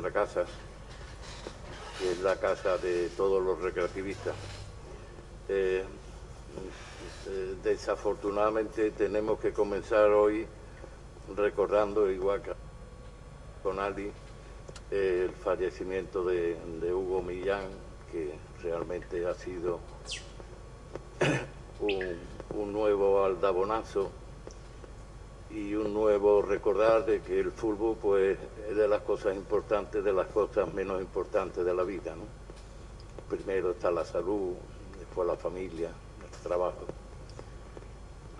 Nuestra casa, que es la casa de todos los recreativistas. Eh, eh, desafortunadamente tenemos que comenzar hoy recordando, igual que con Ali, el fallecimiento de, de Hugo Millán, que realmente ha sido un, un nuevo aldabonazo y un nuevo recordar de que el fútbol pues es de las cosas importantes, de las cosas menos importantes de la vida, ¿no? Primero está la salud, después la familia, el trabajo.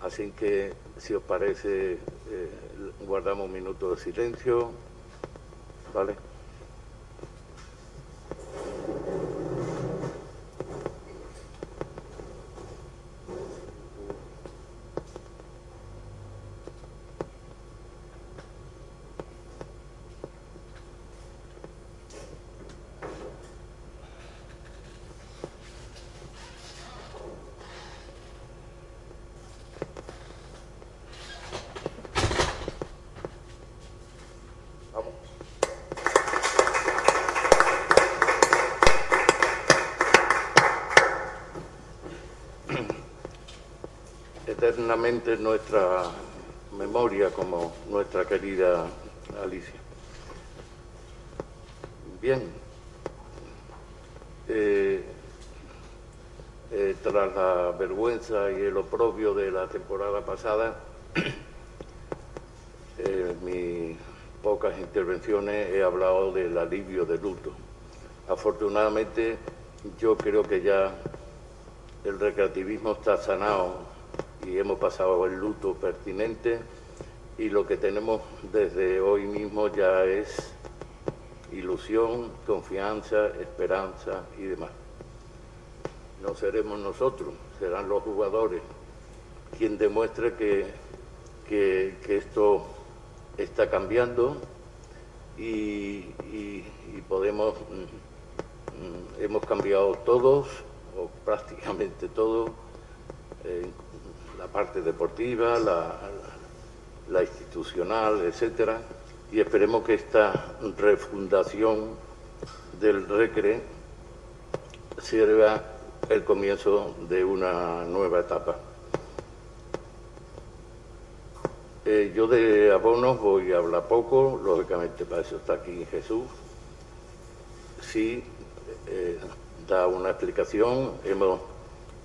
Así que, si os parece, eh, guardamos un minuto de silencio, ¿vale? Vamos. Nuestra memoria como nuestra querida Alicia. Bien. Eh, eh, tras la vergüenza y el oprobio de la temporada pasada, eh, mis pocas intervenciones he hablado del alivio de luto. Afortunadamente, yo creo que ya el recreativismo está sanado y hemos pasado el luto pertinente y lo que tenemos desde hoy mismo ya es ilusión, confianza, esperanza y demás. No seremos nosotros, serán los jugadores quien demuestre que, que, esto está cambiando y, podemos, mm, mm, hemos cambiado todos, o prácticamente todos, la parte deportiva, la, institucional, etcétera, y esperemos que esta refundación del RECRE sirva el comienzo de una nueva etapa. Eh, yo de abonos voy a hablar poco, lógicamente para eso está aquí Jesús. Sí, eh, da una explicación, hemos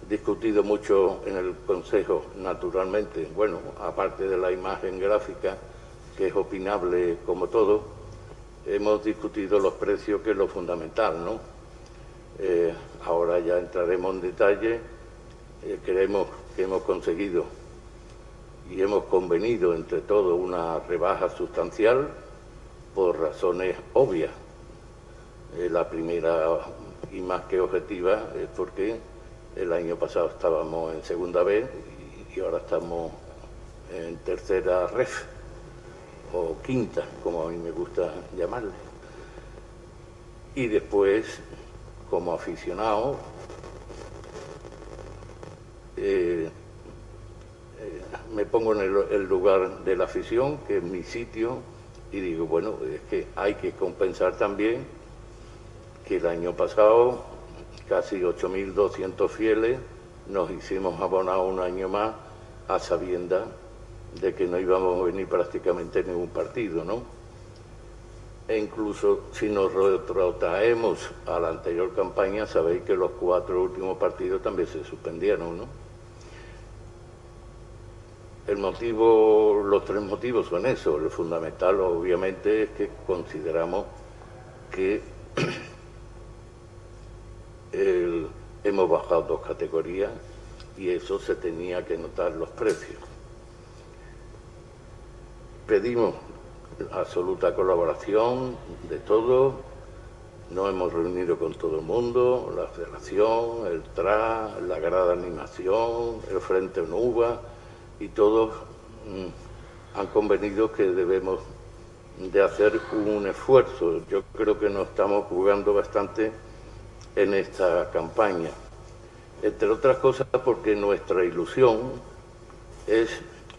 discutido mucho en el Consejo, naturalmente, bueno, aparte de la imagen gráfica, que es opinable como todo, hemos discutido los precios, que es lo fundamental, ¿no? Eh, ahora ya entraremos en detalle, Eh, creemos que hemos conseguido y hemos convenido entre todos una rebaja sustancial por razones obvias. Eh, la primera y más que objetiva es porque el año pasado estábamos en segunda B y, ahora estamos en tercera ref o quinta, como a mí me gusta llamarle. Y después, como aficionado, eh, me pongo en el, el lugar de la afición, que es mi sitio, y digo, bueno, es que hay que compensar también que el año pasado casi 8.200 fieles nos hicimos abonar un año más a sabienda de que no íbamos a venir prácticamente ningún partido, ¿no? E incluso si nos retrotraemos a la anterior campaña, sabéis que los cuatro últimos partidos también se suspendieron, ¿no? El motivo, los tres motivos son eso. El fundamental, obviamente, es que consideramos que hemos bajado dos categorías y eso se tenía que notar los precios. pedimos absoluta colaboración de todos. Nos hemos reunido con todo el mundo, la federación, el TRA, la grada animación, el Frente NUVA y todos mm, han convenido que debemos de hacer un esfuerzo. Yo creo que nos estamos jugando bastante en esta campaña. Entre otras cosas porque nuestra ilusión es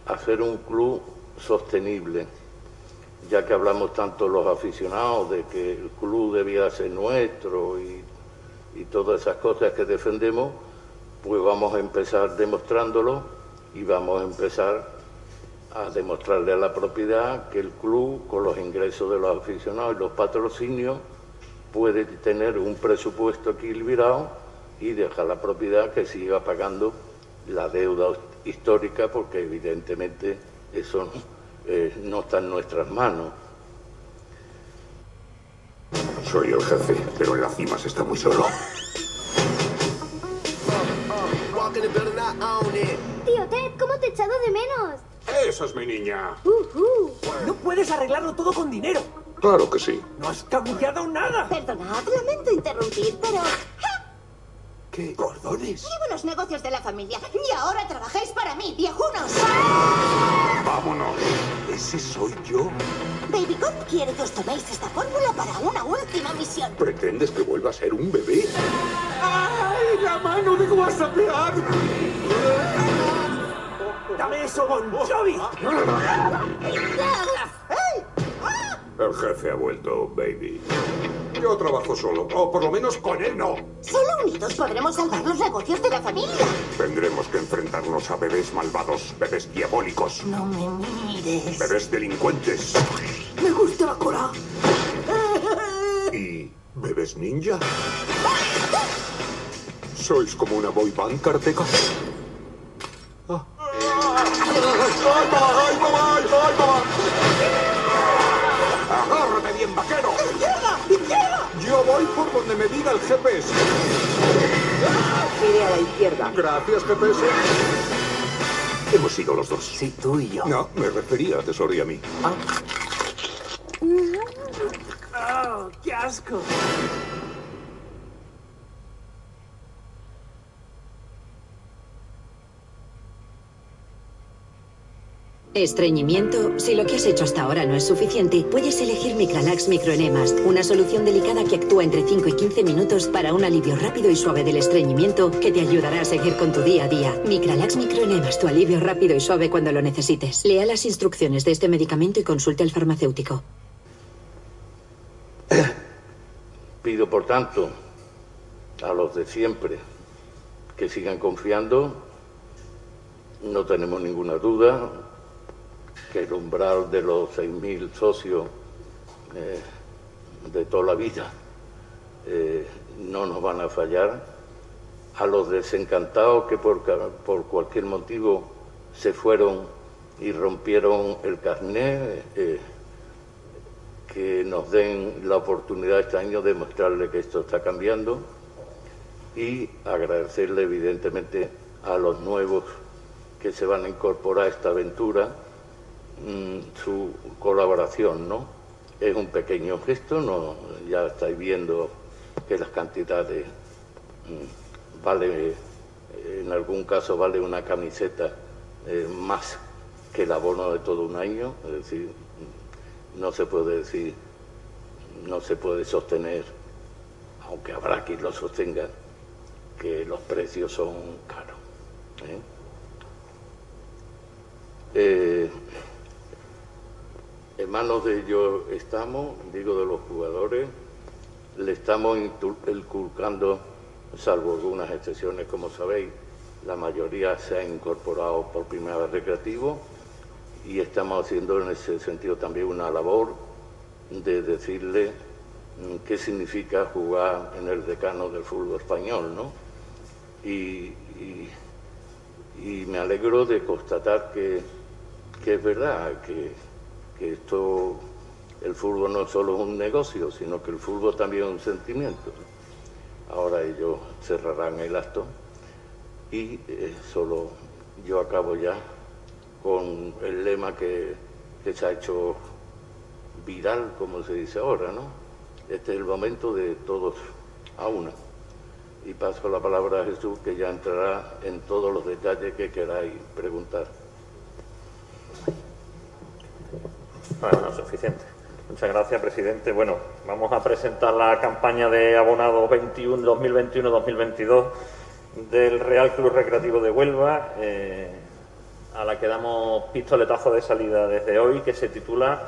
hacer un club sostenible, ya que hablamos tanto los aficionados de que el club debía ser nuestro y, y todas esas cosas que defendemos, pues vamos a empezar demostrándolo y vamos a empezar a demostrarle a la propiedad que el club, con los ingresos de los aficionados y los patrocinios, puede tener un presupuesto equilibrado y dejar la propiedad que siga pagando la deuda histórica, porque evidentemente eso eh, no está en nuestras manos. Soy el jefe, pero en la cima se está muy solo. Tío Ted, ¿cómo te he echado de menos? Esa es mi niña. Uh, No puedes arreglarlo todo con dinero. Claro que sí. No has cambiado nada. Perdonad, lamento interrumpir, pero... ¿Qué? ¿Cordones? Llevo los negocios de la familia y ahora trabajáis para mí, viejunos. Vámonos. ¿Ese soy yo? Baby Cop quiere que os toméis esta fórmula para una última misión. ¿Pretendes que vuelva a ser un bebé? ¡Ay, la mano de Guasapear! ¡Dame eso, Bon Jovi! El jefe ha vuelto, baby. Yo trabajo solo, o por lo menos con él no. Solo unidos podremos salvar los negocios de la familia. Tendremos que enfrentarnos a bebés malvados, bebés diabólicos, No me mires. bebés delincuentes Me gusta la cola. y bebés ninja. ¿Sois como una boy band karteca? Ah. ¡Ay, mamá! ¡Ay, mamá! ¡Ay, mamá! Voy por donde me diga el GPS. Mire a la izquierda. Gracias, GPS. Hemos sido los dos. Sí, tú y yo. No, me refería a Tesoro y a mí. ¡Oh, qué asco! Estreñimiento. Si lo que has hecho hasta ahora no es suficiente, puedes elegir Micralax Microenemas, una solución delicada que actúa entre 5 y 15 minutos para un alivio rápido y suave del estreñimiento que te ayudará a seguir con tu día a día. Micralax Microenemas, tu alivio rápido y suave cuando lo necesites. Lea las instrucciones de este medicamento y consulte al farmacéutico. Pido, por tanto, a los de siempre que sigan confiando. No tenemos ninguna duda que el umbral de los 6.000 socios eh, de toda la vida eh, no nos van a fallar. A los desencantados que por, por cualquier motivo se fueron y rompieron el carnet, eh, que nos den la oportunidad este año de mostrarle que esto está cambiando y agradecerle evidentemente a los nuevos que se van a incorporar a esta aventura mm, su colaboración, ¿no? Es un pequeño gesto, no, ya estáis viendo que las cantidades mm, vale, en algún caso vale una camiseta eh, más que el abono de todo un año, es decir, no se puede decir, no se puede sostener, aunque habrá quien lo sostenga, que los precios son caros. ¿eh? Eh, en manos de ellos estamos, digo de los jugadores, le estamos inculcando, salvo algunas excepciones, como sabéis, la mayoría se ha incorporado por primera vez recreativo y estamos haciendo en ese sentido también una labor de decirle mm, qué significa jugar en el decano del fútbol español, ¿no? Y me alegro de constatar que, que es verdad, que, que esto, el fútbol no solo es un negocio, sino que el fútbol también es un sentimiento. Ahora ellos cerrarán el acto y eh, solo yo acabo ya con el lema que, que se ha hecho viral, como se dice ahora, ¿no? Este es el momento de todos a una. Y paso la palabra a Jesús, que ya entrará en todos los detalles que queráis preguntar. Bueno, suficiente. Muchas gracias, presidente. Bueno, vamos a presentar la campaña de abonados 2021-2022 del Real Club Recreativo de Huelva, eh, a la que damos pistoletazo de salida desde hoy, que se titula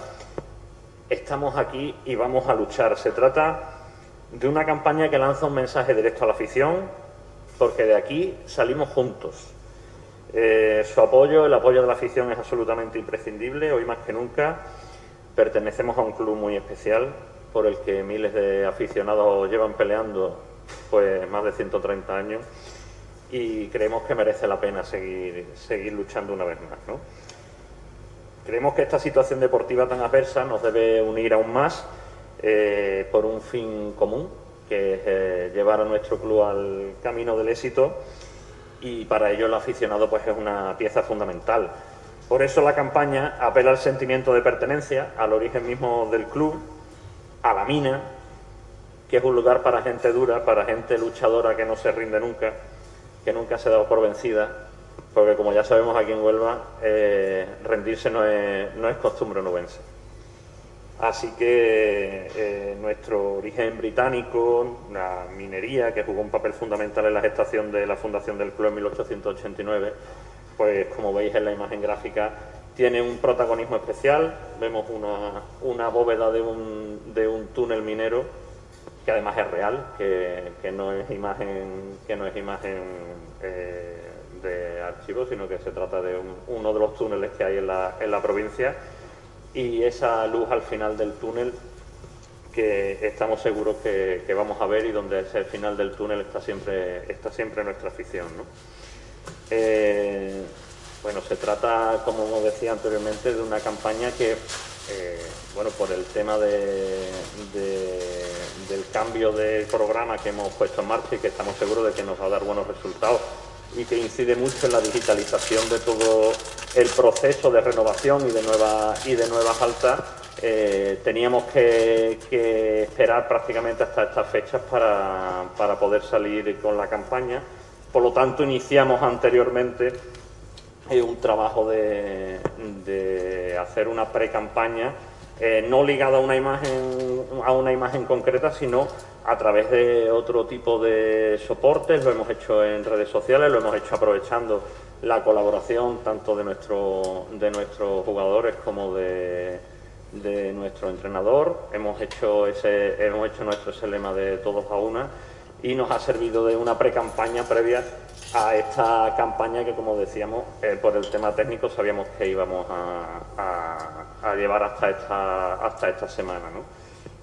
Estamos aquí y vamos a luchar. Se trata de una campaña que lanza un mensaje directo a la afición, porque de aquí salimos juntos. Eh, su apoyo, el apoyo de la afición es absolutamente imprescindible, hoy más que nunca. Pertenecemos a un club muy especial por el que miles de aficionados llevan peleando pues más de 130 años y creemos que merece la pena seguir, luchando una vez más. Creemos que esta situación deportiva tan adversa nos debe unir aún más eh, por un fin común, que es eh, llevar a nuestro club al camino del éxito y para ello el aficionado pues, es una pieza fundamental. Por eso la campaña apela al sentimiento de pertenencia, al origen mismo del club, a la mina, que es un lugar para gente dura, para gente luchadora que no se rinde nunca, que nunca se dado por vencida, porque como ya sabemos aquí en Huelva, eh, rendirse no es, no es costumbre nubense. Así que eh, nuestro origen británico, la minería, que jugó un papel fundamental en la gestación de la fundación del club en 1889, pues como veis en la imagen gráfica, tiene un protagonismo especial. Vemos una, bóveda de un, túnel minero que además es real, que, no es imagen, que no es imagen eh, de archivo, sino que se trata de uno de los túneles que hay en la provincia y esa luz al final del túnel que estamos seguros que, vamos a ver y donde ese final del túnel está siempre, está siempre nuestra afición. Eh, bueno, se trata, como decía anteriormente, de una campaña que, eh, bueno, por el tema de, del cambio de programa que hemos puesto en marcha y que estamos seguros de que nos va a dar buenos resultados y que incide mucho en la digitalización de todo el proceso de renovación y de, nueva, y de nuevas altas, eh, teníamos que, esperar prácticamente hasta estas fechas para, poder salir con la campaña. Por lo tanto, iniciamos anteriormente eh, un trabajo de, de hacer una pre-campaña eh, no ligada a una imagen a una imagen concreta, sino a través de otro tipo de soportes. Lo hemos hecho en redes sociales, lo hemos hecho aprovechando la colaboración tanto de nuestro de nuestros jugadores como de, de nuestro entrenador. Hemos hecho ese hemos hecho nuestro ese lema de todos a una y nos ha servido de una pre-campaña previa a esta campaña que, como decíamos, eh, por el tema técnico sabíamos que íbamos a, llevar hasta esta, hasta esta semana.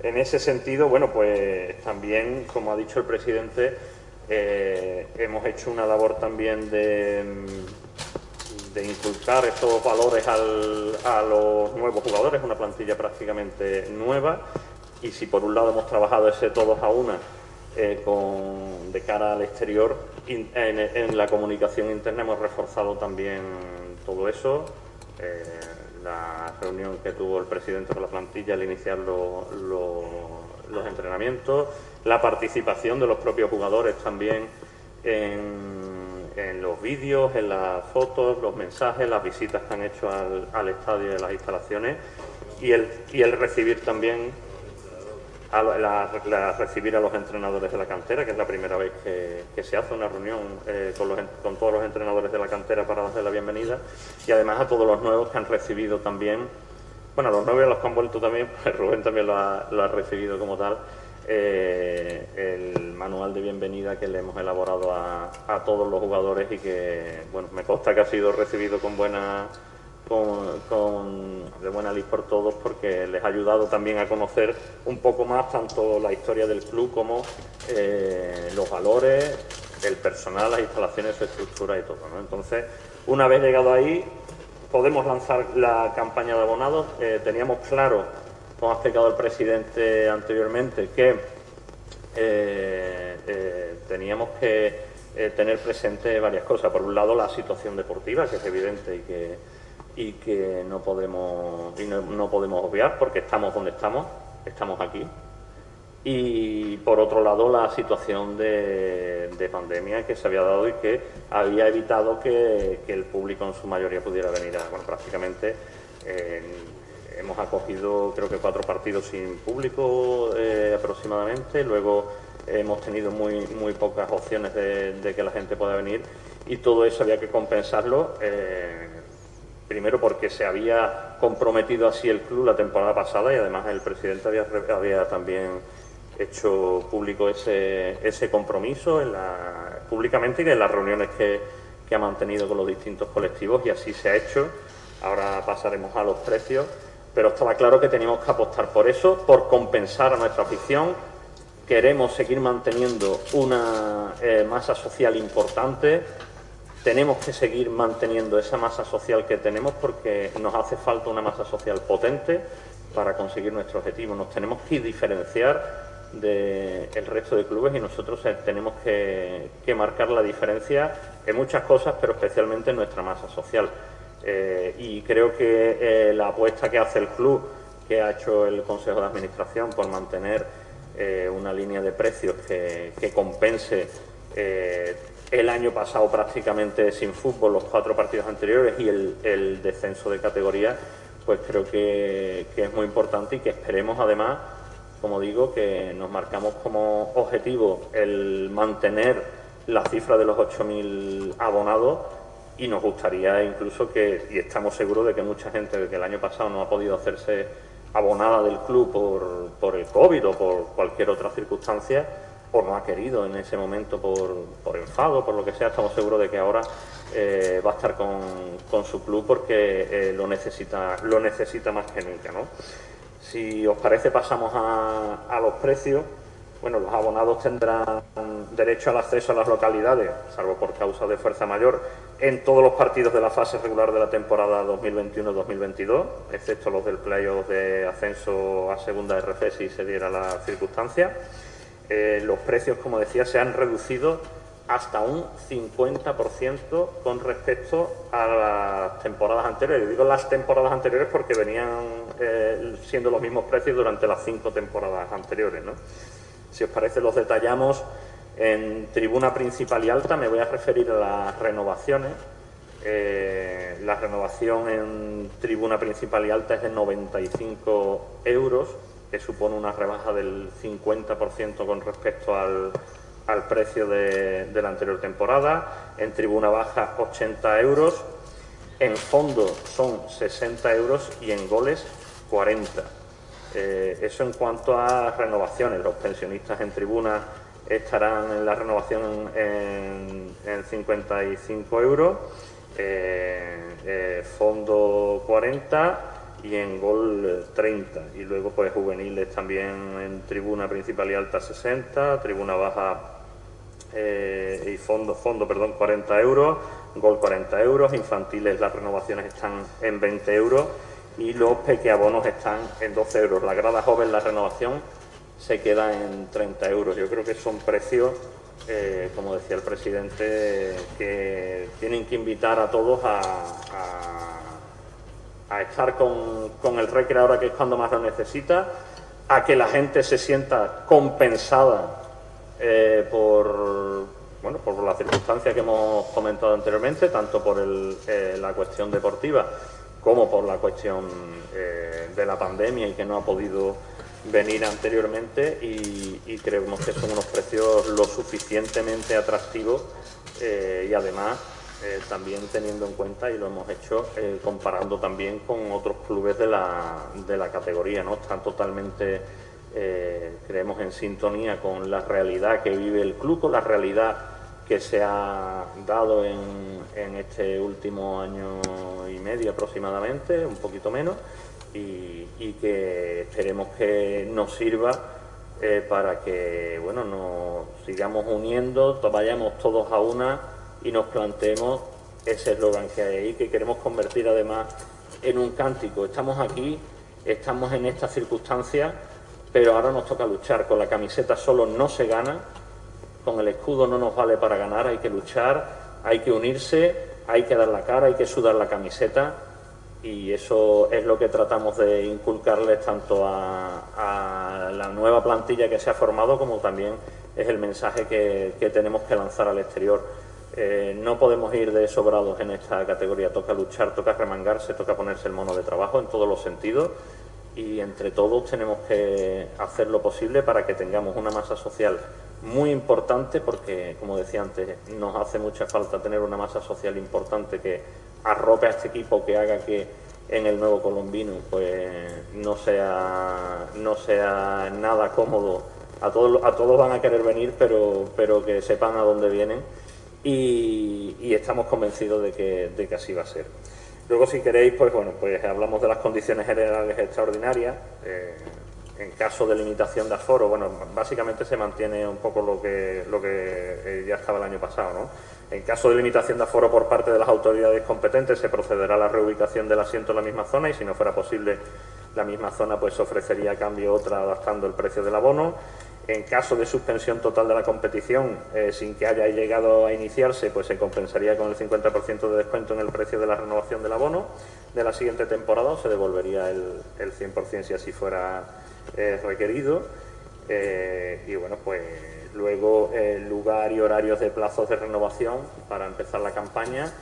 En ese sentido, bueno, pues también, como ha dicho el presidente, eh, hemos hecho una labor también de, inculcar estos valores a los nuevos jugadores, una plantilla prácticamente nueva, y si por un lado hemos trabajado ese todos a una, eh, con, de cara al exterior. En, la comunicación interna hemos reforzado también todo eso. Eh, la reunión que tuvo el presidente de la plantilla al iniciar los entrenamientos, la participación de los propios jugadores también en, en los vídeos, en las fotos, los mensajes, las visitas que han hecho al, al estadio y las instalaciones y el, y el recibir también a recibir a los entrenadores de la cantera, que es la primera vez que, se hace una reunión eh, con, todos los entrenadores de la cantera para darles la bienvenida, y además a todos los nuevos que han recibido también, bueno, a los nuevos y a los que han vuelto también, pues Rubén también lo ha, recibido como tal, eh, el manual de bienvenida que le hemos elaborado a todos los jugadores y que, bueno, me consta que ha sido recibido con buena con, de buena ley por todos porque les ha ayudado también a conocer un poco más tanto la historia del club como eh, los valores, el personal, las instalaciones, su estructura y todo. Entonces, una vez llegado ahí, podemos lanzar la campaña de abonados. Eh, teníamos claro, como ha explicado el presidente anteriormente, que eh, teníamos que tener presente varias cosas. Por un lado, la situación deportiva, que es evidente y que y que no podemos, y no, podemos obviar porque estamos donde estamos, estamos aquí. Y por otro lado, la situación de, pandemia que se había dado y que había evitado que, el público en su mayoría pudiera venir a, bueno, prácticamente hemos acogido creo que cuatro partidos sin público eh, aproximadamente, luego hemos tenido muy, muy pocas opciones de, que la gente pueda venir y todo eso había que compensarlo. Eh, primero porque se había comprometido así el club la temporada pasada y además el presidente había, también hecho público ese, ese compromiso públicamente y en las reuniones que, que ha mantenido con los distintos colectivos y así se ha hecho. Ahora pasaremos a los precios, pero estaba claro que teníamos que apostar por eso, por compensar a nuestra afición. Queremos seguir manteniendo una eh, masa social importante, tenemos que seguir manteniendo esa masa social que tenemos porque nos hace falta una masa social potente para conseguir nuestro objetivo. Nos tenemos que diferenciar del resto de clubes y nosotros eh, tenemos que, marcar la diferencia en muchas cosas, pero especialmente en nuestra masa social. Eh, y creo que eh, la apuesta que hace el club, que ha hecho el Consejo de Administración por mantener una línea de precios que, compense el año pasado prácticamente sin fútbol, los cuatro partidos anteriores y el, descenso de categoría, pues creo que, es muy importante y que esperemos además, como digo, que nos marcamos como objetivo el mantener la cifra de los 8.000 abonados y nos gustaría incluso que, y estamos seguros de que mucha gente que el año pasado no ha podido hacerse abonada del club por, por el COVID o por cualquier otra circunstancia, o no ha querido en ese momento por, por enfado, por lo que sea, estamos seguros de que ahora eh, va a estar con, su club porque eh, lo, necesita, lo necesita más que nunca. ¿no? Si os parece, pasamos a, a los precios. Bueno, los abonados tendrán derecho al acceso a las localidades, salvo por causa de fuerza mayor, en todos los partidos de la fase regular de la temporada 2021-2022, excepto los del playoff de ascenso a segunda RC si se diera la circunstancia. Eh, los precios, como decía, se han reducido hasta un 50% con respecto a las temporadas anteriores. digo las temporadas anteriores porque venían eh, siendo los mismos precios durante las cinco temporadas anteriores. Si os parece, los detallamos en tribuna principal y alta. Me voy a referir a las renovaciones. Eh, la renovación en tribuna principal y alta es de 95 euros que supone una rebaja del 50% con respecto al, precio de, la anterior temporada. En tribuna baja 80 euros, en fondo son 60 euros y en goles 40. Eh, eso en cuanto a renovaciones. Los pensionistas en tribuna estarán en la renovación en, 55 euros, eh, eh, fondo 40 y en gol 30. Y luego pues juveniles también en tribuna principal y alta 60, tribuna baja eh, y fondo, fondo perdón, 40 euros, gol 40 euros, infantiles las renovaciones están en 20 euros y los pequeabonos están en 12 euros. La grada joven, la renovación, se queda en 30 euros. Yo creo que son precios, eh, como decía el presidente, que tienen que invitar a todos a estar con, el recre ahora que es cuando más lo necesita, a que la gente se sienta compensada eh, por, bueno, por la circunstancia que hemos comentado anteriormente, tanto por eh, la cuestión deportiva como por la cuestión eh, de la pandemia y que no ha podido venir anteriormente y, y, creemos que son unos precios lo suficientemente atractivos y además eh, también teniendo en cuenta, y lo hemos hecho, eh, comparando también con otros clubes de la, de la categoría, ¿no? Están totalmente, eh, creemos, en sintonía con la realidad que vive el club, con la realidad que se ha dado en, en este último año y medio aproximadamente, un poquito menos, y, y que esperemos que nos sirva para que bueno nos sigamos uniendo, vayamos todos a una y nos planteemos ese eslogan que hay ahí, que queremos convertir además en un cántico. Estamos aquí, estamos en esta circunstancia, pero ahora nos toca luchar. Con la camiseta solo no se gana, con el escudo no nos vale para ganar, hay que luchar, hay que unirse, hay que dar la cara, hay que sudar la camiseta y eso es lo que tratamos de inculcarles tanto a, la nueva plantilla que se ha formado como también es el mensaje que, tenemos que lanzar al exterior. Eh, no podemos ir de sobrados en esta categoría, toca luchar, toca remangarse, toca ponerse el mono de trabajo en todos los sentidos y entre todos tenemos que hacer lo posible para que tengamos una masa social muy importante porque, como decía antes, nos hace mucha falta tener una masa social importante que arrope a este equipo, que haga que en el nuevo colombino pues no sea, no sea nada cómodo. A todos, a todos van a querer venir, pero, pero que sepan a dónde vienen y, estamos convencidos de que, de que así va a ser. Luego, si queréis, pues bueno, pues hablamos de las condiciones generales extraordinarias. Eh, en caso de limitación de aforo, bueno, básicamente se mantiene un poco lo que, lo que eh, ya estaba el año pasado, ¿no? En caso de limitación de aforo por parte de las autoridades competentes, se procederá a la reubicación del asiento en la misma zona y, si no fuera posible la misma zona, pues ofrecería a cambio otra adaptando el precio del abono. En caso de suspensión total de la competición, eh, sin que haya llegado a iniciarse, pues se compensaría con el 50% de descuento en el precio de la renovación del abono de la siguiente temporada o se devolvería el, el 100% si así fuera eh, requerido. Eh, y bueno, pues luego el lugar y horarios de plazos de renovación para empezar la campaña.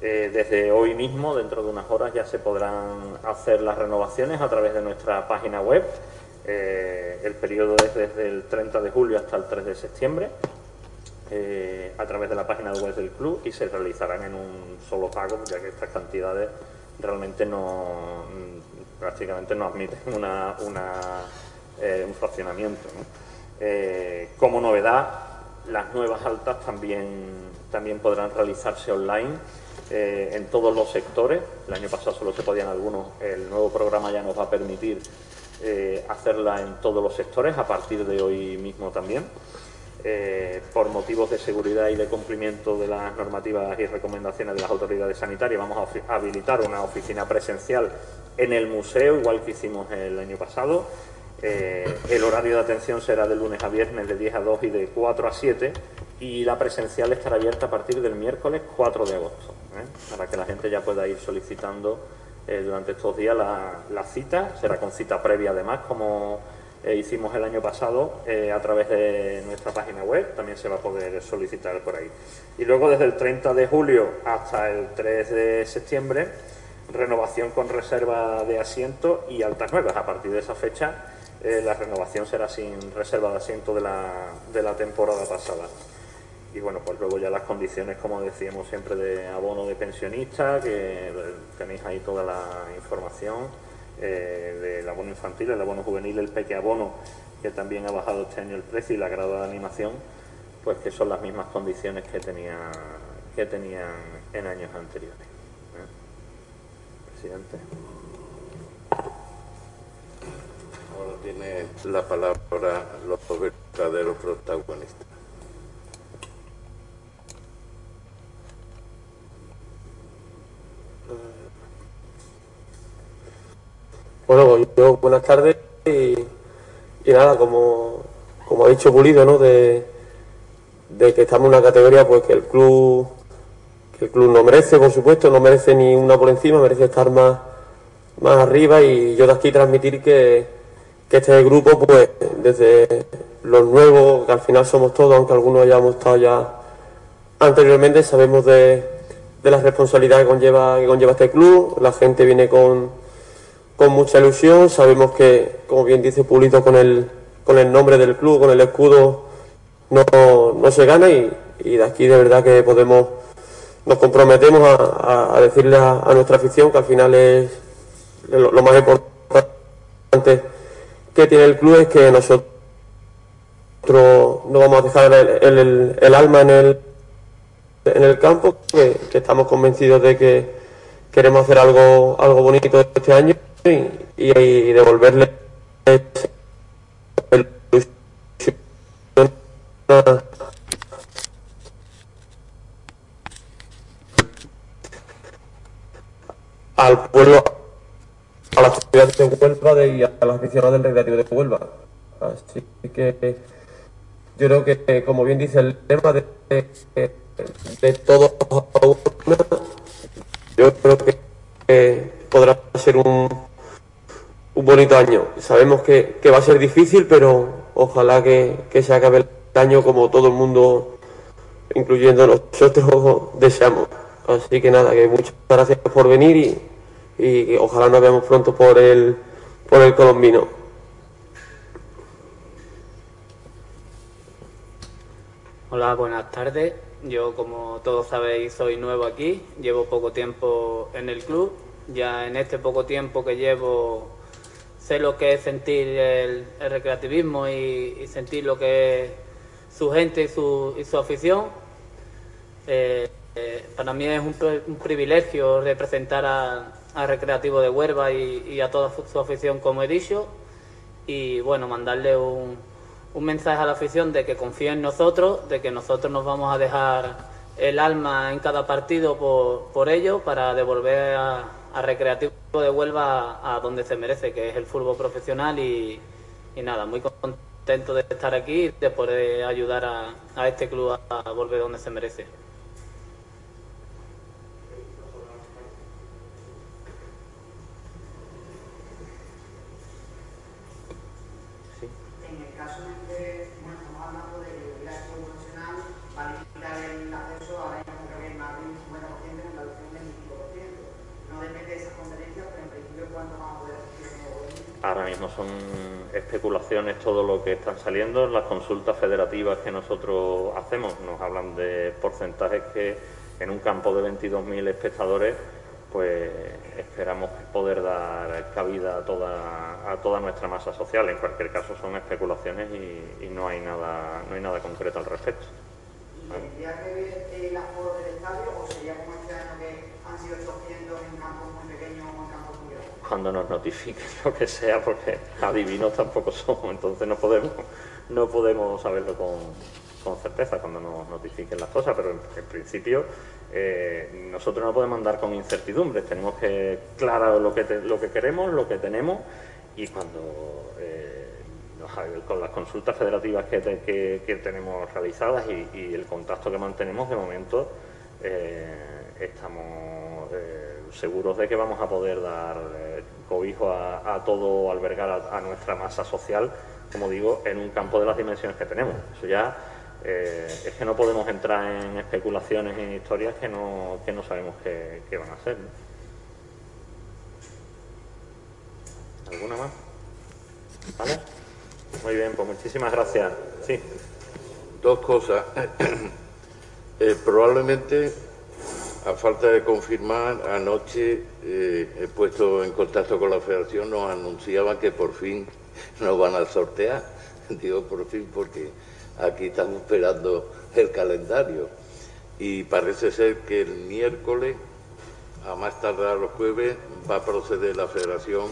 desde hoy mismo, dentro de unas horas, ya se podrán hacer las renovaciones a través de nuestra página web eh, el periodo es desde el 30 de julio hasta el 3 de septiembre eh, a través de la página web del club y se realizarán en un solo pago, ya que estas cantidades realmente no prácticamente no admiten una, eh, un fraccionamiento. como novedad, las nuevas altas también, también podrán realizarse online en todos los sectores. El año pasado solo se podían algunos, el nuevo programa ya nos va a permitir eh, hacerla en todos los sectores a partir de hoy mismo también. Eh, por motivos de seguridad y de cumplimiento de las normativas y recomendaciones de las autoridades sanitarias, vamos a habilitar una oficina presencial en el museo, igual que hicimos el año pasado. Eh, el horario de atención será de lunes a viernes de 10 a 2 y de 4 a 7 y la presencial estará abierta a partir del miércoles 4 de agosto, para que la gente ya pueda ir solicitando eh, durante estos días la, cita, será con cita previa además, como eh, hicimos el año pasado eh, a través de nuestra página web, también se va a poder solicitar por ahí. Y luego desde el 30 de julio hasta el 3 de septiembre, renovación con reserva de asiento y altas nuevas. A partir de esa fecha, la renovación será sin reserva de asiento de la, de la temporada pasada y bueno, pues luego ya las condiciones, como decíamos siempre, de abono de pensionista, que tenéis ahí toda la información eh, del abono infantil, el abono juvenil, el peque abono, que también ha bajado este año el precio y la grada de animación, pues que son las mismas condiciones que, tenía, que tenían en años anteriores. ¿eh? Presidente. Ahora tiene la palabra los verdaderos protagonistas. Bueno, yo buenas tardes y, nada, como, como ha dicho Pulido, ¿no? De, que estamos en una categoría pues que el club que el club no merece, por supuesto, no merece ni una por encima, merece estar más, más arriba y yo de aquí transmitir que, este grupo, pues desde los nuevos, que al final somos todos, aunque algunos hayamos estado ya anteriormente, sabemos de, de la responsabilidad que conlleva, que conlleva este club, la gente viene con con mucha ilusión. Sabemos que, como bien dice Pulito, con el, con el nombre del club, con el escudo, no, no se gana y, de aquí de verdad que podemos, nos comprometemos a, decirle a, nuestra afición que al final es lo, más importante que tiene el club es que nosotros no vamos a dejar el, alma en el, en el campo, que, que estamos convencidos de que queremos hacer algo, algo bonito este año y, devolverle al pueblo, a la ciudad de Huelva y a las aficionados del recreativo de Huelva. Así que yo creo que, como bien dice el tema de, de, todos, yo creo que podrá ser un, un bonito año. Sabemos que, va a ser difícil, pero ojalá que, se acabe el año como todo el mundo, incluyendo nosotros, deseamos. Así que nada, que muchas gracias por venir y, y ojalá nos veamos pronto por el, por el colombino. Hola, buenas tardes. Yo, como todos sabéis, soy nuevo aquí. Llevo poco tiempo en el club. Ya en este poco tiempo que llevo sé lo que es sentir el, recreativismo y, sentir lo que es su gente y su, afición. Eh, eh, para mí es un, privilegio representar a, Recreativo de Huerva y, a toda su afición, como he. Y bueno, mandarle un, un mensaje a la afición de que confíe en nosotros, de que nosotros nos vamos a dejar el alma en cada partido por, por ello para devolver a, Recreativo de Huelva a, donde se merece, que es el fútbol profesional y, nada, muy contento de estar aquí y de poder ayudar a, a este club a volver donde se merece. Mismo son especulaciones todo lo que están saliendo. Las consultas federativas que nosotros hacemos nos hablan de porcentajes que en un campo de 22.000 espectadores pues esperamos poder dar cabida a toda, a toda nuestra masa social. En cualquier caso son especulaciones y, no hay nada no hay nada concreto al respecto. ¿Y tendría que ver el aforo del estadio o sería como este año que han sido 800 en campos muy pequeños o en campos muy grandes? Cuando nos notifiquen lo que sea, porque adivinos tampoco somos, entonces no podemos, no podemos saberlo con, con certeza cuando nos notifiquen las cosas, pero en, principio eh, nosotros no podemos andar con incertidumbres, tenemos que claro lo que, lo que queremos, lo que tenemos y cuando eh, con las consultas federativas que, que, tenemos realizadas y, el contacto que mantenemos de momento eh, estamos seguros de que vamos a poder dar cobijo a, todo, albergar a, a nuestra masa social como digo, en un campo de las dimensiones que tenemos. Eso ya eh, es que no podemos entrar en especulaciones en historias que no, que no sabemos qué, van a hacer. ¿Alguna más? ¿Vale? Muy bien, pues muchísimas gracias. Sí. Dos cosas. Eh, probablemente, a falta de confirmar, anoche eh, he puesto en contacto con la federación, nos anunciaban que por fin nos van a sortear. Digo por fin porque Aquí estamos esperando el calendario y parece ser que el miércoles, a más tardar los jueves, va a proceder la federación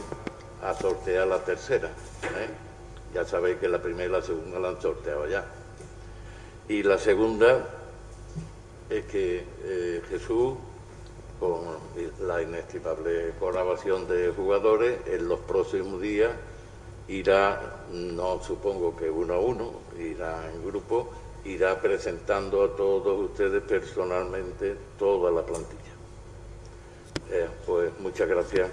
a sortear la tercera. ¿eh? Ya sabéis que la primera y la segunda la han sorteado ya. Y la segunda es que eh, Jesús, con la inestimable colaboración de jugadores, en los próximos días irá, no supongo que uno a uno, irá en grupo, irá presentando a todos ustedes personalmente toda la plantilla. Eh, pues muchas gracias.